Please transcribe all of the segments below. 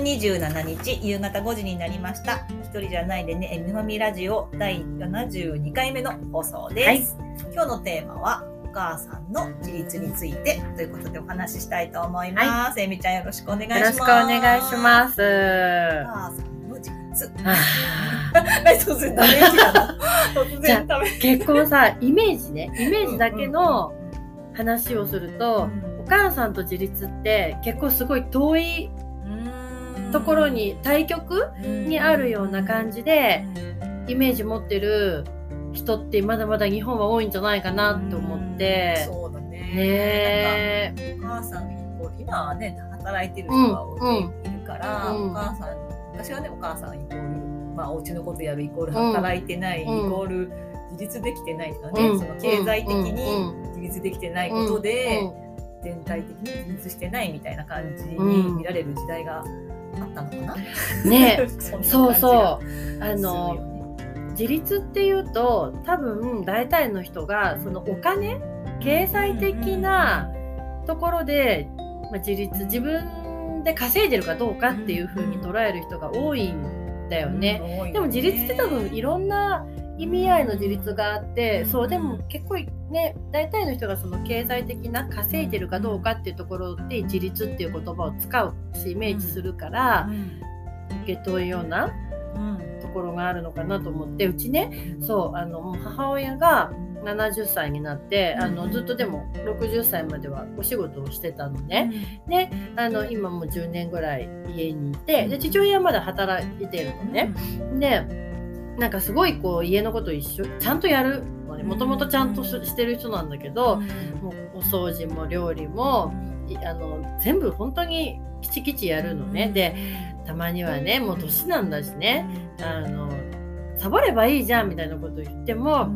27日夕方5時になりました。一人じゃないでね、えみまみラジオ第72回目の放送です。今日のテーマは、お母さんの自立についてということでお話ししたいと思います。えみちゃんよろしくお願いします。よろしくお願いします。お母さんの自立。突然ダメージなの突然ダメージ。結構さ、イメージね、イメージだけの話をすると、お母さんと自立って結構すごい遠いところに対極にあるような感じでイメージ持ってる人ってまだまだ日本は多いんじゃないかなって思って。そうだね。ねお母さんイコール今はね働いてる人が多い,、から、うんお母さん私はねお母さんイコールまあお家のことやるイコール働いてない、うん。イコール自立できてないとかね、うん。その経済的にうん自立できてないことで、うん全体的に自立してないみたいな感じうん。に見られる時代があったのかな？ねそ そうそう。ああの、自立っていうと多分大体の人がそのお金経済的なところで、まあ、自立自分で稼いでるかどうかっていう風に捉える人が多いんだよね。でも自立って多分いろんな意味合いの自立があって、そうでも結構ね大体の人がその経済的な稼いでるかどうかっていうところで自立っていう言葉を使うしイメージするから、受け取るようなところがあるのかなと思ってうちねそうあの母親が70歳になってあのずっとでも60歳まではお仕事をしてたのね。であの今もう10年ぐらい家にいてで父親はまだ働いてるのね。でなんかすごいこう家のこと一緒ちゃんとやる。もともとちゃんとししてる人なんだけど、もうお掃除も料理もいあの全部本当にきちきちやるのね。でたまにはねもう年なんだしね。あのサボればいいじゃんみたいなこと言っても、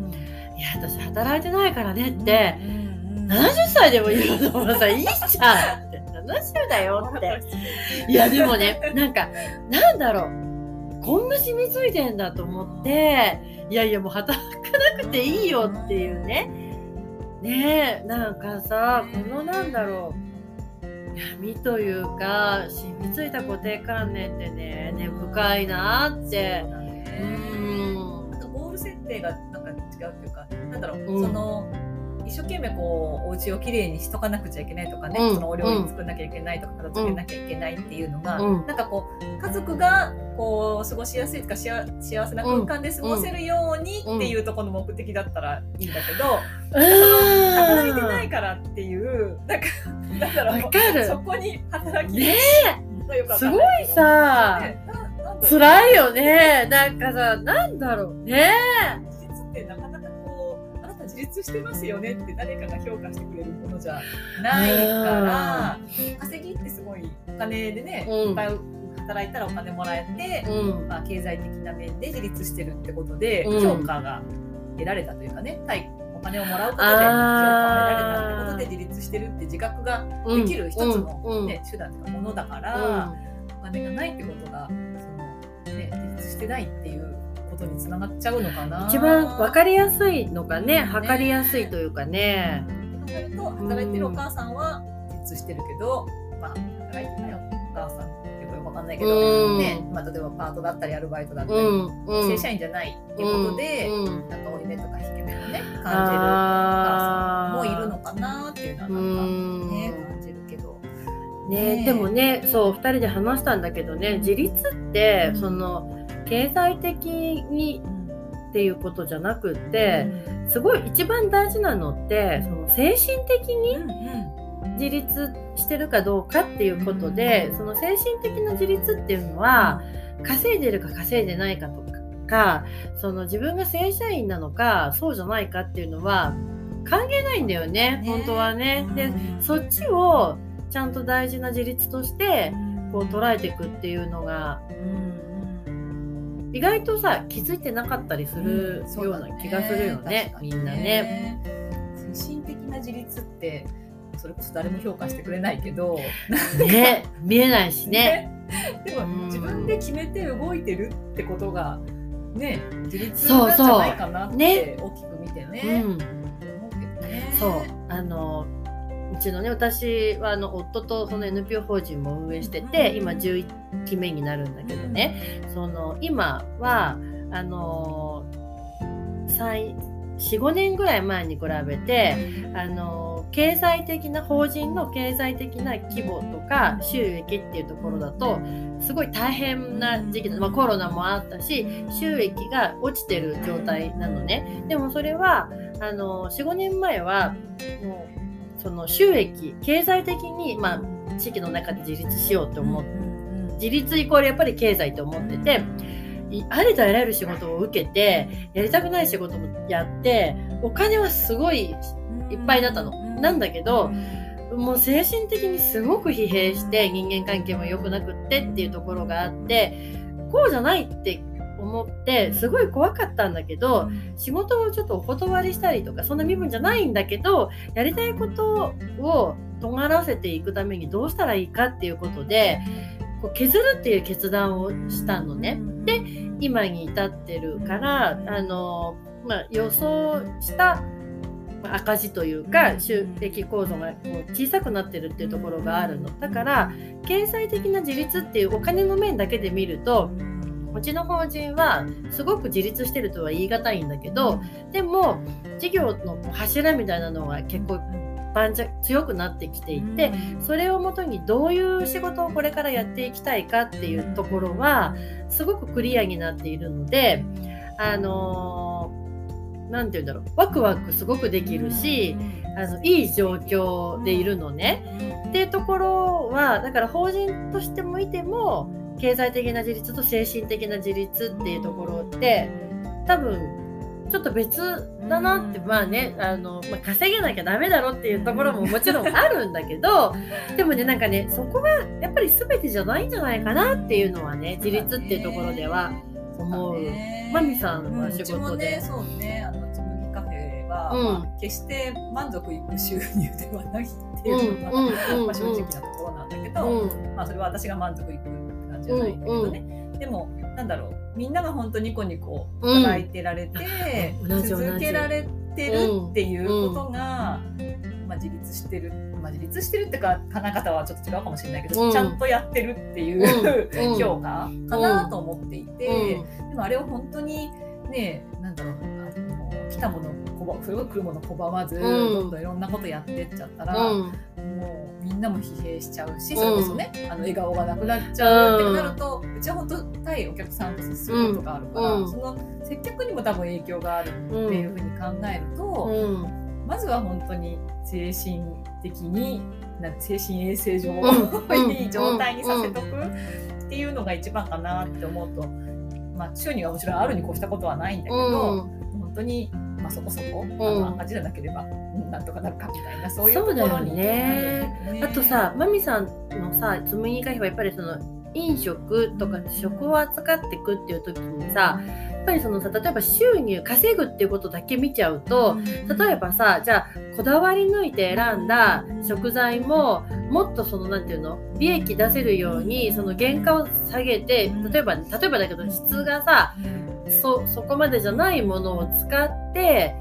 いや私働いてないからねって、70歳でも言うのもさいいじゃんって。70だよって。いやでもねなんかなんだろうこんな染みついてんだと思っていやいやもう働かなくていいよっていうね。ねえなんかさこのなんだろう闇というか染みついた固定観念ってね根深いなって。うんなん。かゴール設定がなんか違うっていうか、なんだろう、うん。その、一生懸命こう、お家をきれいにしとかなくちゃいけないとかね、うん。そのお料理作んなきゃいけないとか、片付けなきゃいけないっていうのが、うん。なんかこう、家族がこう、過ごしやすいとか、幸せな空間で過ごせるようにっていうところの目的だったらいいんだけど、働いてないからっていう、なんか、だかる。そこに働きねすごいさね辛いよね。なんかさなんだろう。ね自立ってなかなかこうあ自立してますよねって誰かが評価してくれるものじゃないから稼ぎってすごいお金でね、うん。いっぱい働いたらお金もらえて、うん。まあ、経済的な面で自立してるってことで、うん。評価が得られたというかね対お金をもらうことで評価を得られたってことで自立してるって自覚ができる一つの、うん。ね手段というかものだから、お金がないってことがその、ね、自立してないっていうことにつながっちゃうのかな。一番わかりやすいのかね、ね測りやすいというかね。考えると働いてるお母さんは自立してるけど、まあ、働いてないお母さんってよくわかんないけど、うん。ねまあ、例えばパートだったりアルバイトだったり、うん、うん。正社員じゃないってことで、うん。うんなんか負い目とか引け目をね感じるお母さんもいるのかなっていうのはなんかね感じるけど。ねね。でもねそう2人で話したんだけどね自立って、うん。その経済的にっていうことじゃなくって、すごい一番大事なのってその精神的に自立してるかどうかっていうことで、その精神的な自立っていうのは稼いでるか稼いでないかとかその自分が正社員なのかそうじゃないかっていうのは関係ないんだよねね。本当はね。でそっちをちゃんと大事な自立としてこう捉えていくっていうのが意外とさ気づいてなかったりするような気がするよね,、みんなね。精神的な自立ってそれこそ誰も評価してくれないけど。ね見えないしね。でもうん。自分で決めて動いてるってことがね自立そうそうなんじゃないかなってね。大きく見てうねん、思うけどね。そう。あのうちのね私はあの夫とその NPO 法人も運営してて、うん今11期目になるんだけどね、その今はあの45年ぐらい前に比べてあの経済的な法人の経済的な規模とか収益っていうところだとすごい大変な時期だ、まあ、コロナもあったし収益が落ちてる状態なのね。でもそれはあの45年前はもうその収益経済的に、まあ、地域の中で自立しようと思って自立イコールやっぱり経済と思ってていありとあらゆる仕事を受けてやりたくない仕事もやってお金はすごいいっぱいだったの。なんだけど、もう精神的にすごく疲弊して人間関係も良くなくってっていうところがあってこうじゃないって思ってすごい怖かったんだけど仕事をちょっとお断りしたりとかそんな身分じゃないんだけどやりたいことを尖らせていくためにどうしたらいいかっていうことでこう削るっていう決断をしたのね。で今に至ってるからあの、まあ、予想したまあ赤字というか収益構造が小さくなってるっていうところがあるの。だから経済的な自立っていうお金の面だけで見るとうちの法人はすごく自立してるとは言い難いんだけどでも事業の柱みたいなのが結構強くなってきていてそれをもとにどういう仕事をこれからやっていきたいかっていうところはすごくクリアになっているのであのーなんて言うんだろうワクワクすごくできるしあのいい状況でいるのね。っていうところはだから法人としてもいても経済的な自立と精神的な自立っていうところって多分ちょっと別だなって、まあねあの、まあ、稼げなきゃダメだろっていうところももちろんあるんだけどでもねなんかねそこがやっぱり全てじゃないんじゃないかなっていうのはね自立っていうところでは思う。マミさんは仕事で。ね、そうね、あのつむぎカフェは、うん。まあ、決して満足いく収入ではないってうんいうのが、うんうん。まあ、正直なところなんだけど、うん。まあ、それは私が満足いくじじゃないんだけどね、でもなんだろう。みんなが本当ニコニコ働いてられて、うん続けられてるっていうことが、まあ、自立してる、まあ、自立してるってか考え方はちょっと違うかもしれないけど、うん。ちゃんとやってるっていう、うん。うん。評価かなと思っていて。うん。でもあれを本当にねなんだろう来たもの拒それが来るもの拒まず、んどんどん。いろんなことやってっちゃったら、うん。もうみんなも疲弊しちゃうしそれこそね、あの笑顔がなくなっちゃうってなると、うちは本当対お客さんと接することがあるから、うん。その接客にも多分影響があるっていうふうに考えると、うん。まずは本当に精神的にな精神衛生上、うんいい状態にさせとくっていうのが一番かなって思うと、まあ、収入はもちろんあるに越したことはないんだけど、本当に、まあ、そこそこ、あの赤字じゃなければうんなんとかなるかみたいなそういうところにね。ねあとさマミさんのさつむぎカフェはやっぱりその飲食とか食を扱っていくっていう時にさやっぱりそのさ例えば収入稼ぐっていうことだけ見ちゃうと例えばさじゃあこだわり抜いて選んだ食材ももっとそのなんていうの利益出せるようにその原価を下げて例えば例えばだけど質がさそそこまでじゃないものを使って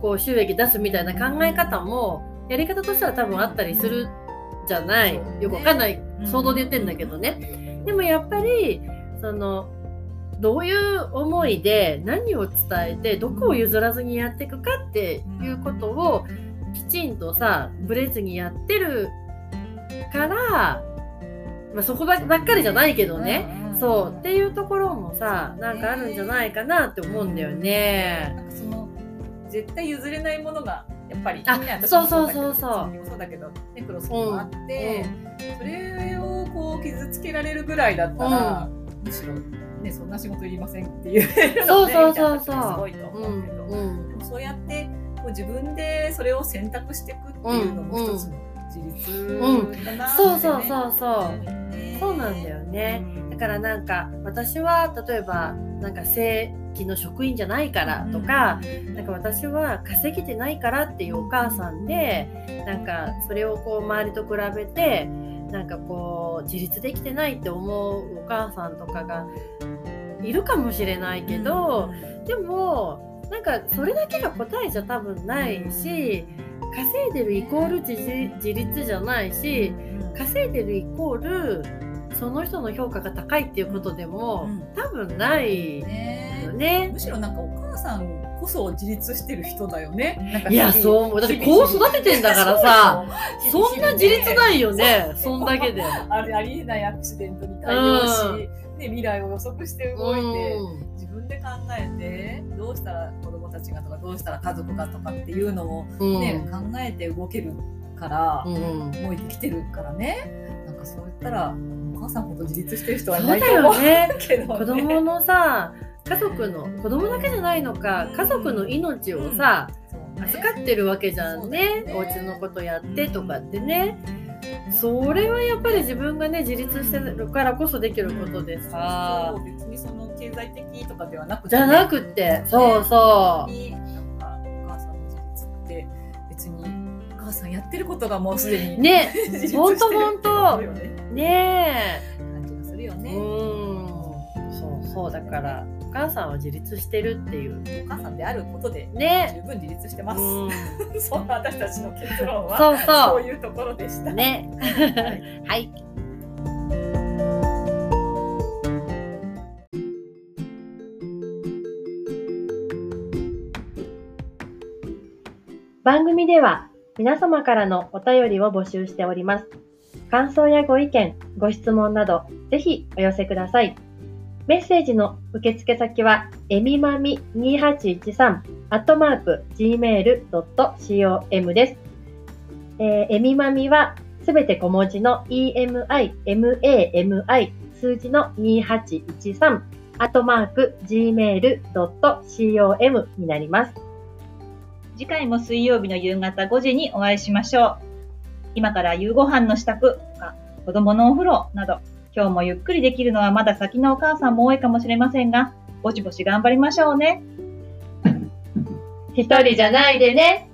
こう収益出すみたいな考え方もやり方としては多分あったりするじゃない。よくわかんない想像で言ってんだけどね。でもやっぱりそのどういう思いで何を伝えてどこを譲らずにやっていくかっていうことをきちんとさブレずにやってるから、まあ、そこばっかりじゃないけどね、そう。っていうところもさなんかあるんじゃないかなって思うんだよね。なんかその絶対譲れないものがやっぱりあそうそうそうそう。そうだけどネクロスもあって、それをこう傷つけられるぐらいだったら、むしろねそんな仕事いりませんっていうそうそうそうそう。すごいとう思うけど、んうん。でもそうやってこう自分でそれを選択していくっていうのも一つの自立だなって、ね。そうそうそうそう。ねそうなんだよね。だからなんか私は例えばなんか正規の職員じゃないからとか、なんか私は稼げてないからっていうお母さんでなんかそれをこう周りと比べてなんかこう自立できてないって思うお母さんとかがいるかもしれないけど、でもなんかそれだけが答えじゃ多分ないし稼いでるイコール自自立じゃないし稼いでるイコールその人の評価が高いっていうことでも多分ないねよね。むしろなんかお母さんこそ自立してる人だよね。いやそう。思うだってこう育ててんだからさそんな自立ないよね。そんだけで。ありありえないアクシデントに対応し、ね、未来を予測して動いて、うん。自分で考えてどうしたら子供たちがとかどうしたら家族がとかっていうのを、うん。ね考えて動けるから、うん。動いてきてるからね。なんかそう言ったらお母さんほど自立してる人はないと思うよね。けど、ね、子供のさ家族の子供だけじゃないのか家族の命をさ、そうね預かってるわけじゃんね。ね。お家のことやってとかってね。それはやっぱり自分がね自立してるからこそできることでさ。そう別にその経済的とかではなくてじゃなくって。そうそ本当になんかお母さんの自立って別にお母さんやってることがもうすでにうね。自立してねね感じがするよえうね、ん。そうそうだからお母さんは自立してるっていう。お母さんであることでね。十分自立してます、うん。そんな私たちの結論はそうそそういうところでした。うね。はい。はい。番組では皆様からのお便りを募集しております。感想やご意見、ご質問など、ぜひお寄せください。メッセージの受付先は、えみまみ2813、アットマーク、gmail.com です。えーえみまみは、すべて小文字の emi, mami, 数字の2813、アットマーク、gmail.com になります。次回も水曜日の夕方5時にお会いしましょう。今から夕ご飯の支度とか、子供のお風呂など、今日もゆっくりできるのはまだ先のお母さんも多いかもしれませんが、ぼちぼち頑張りましょうね。一人じゃないでね。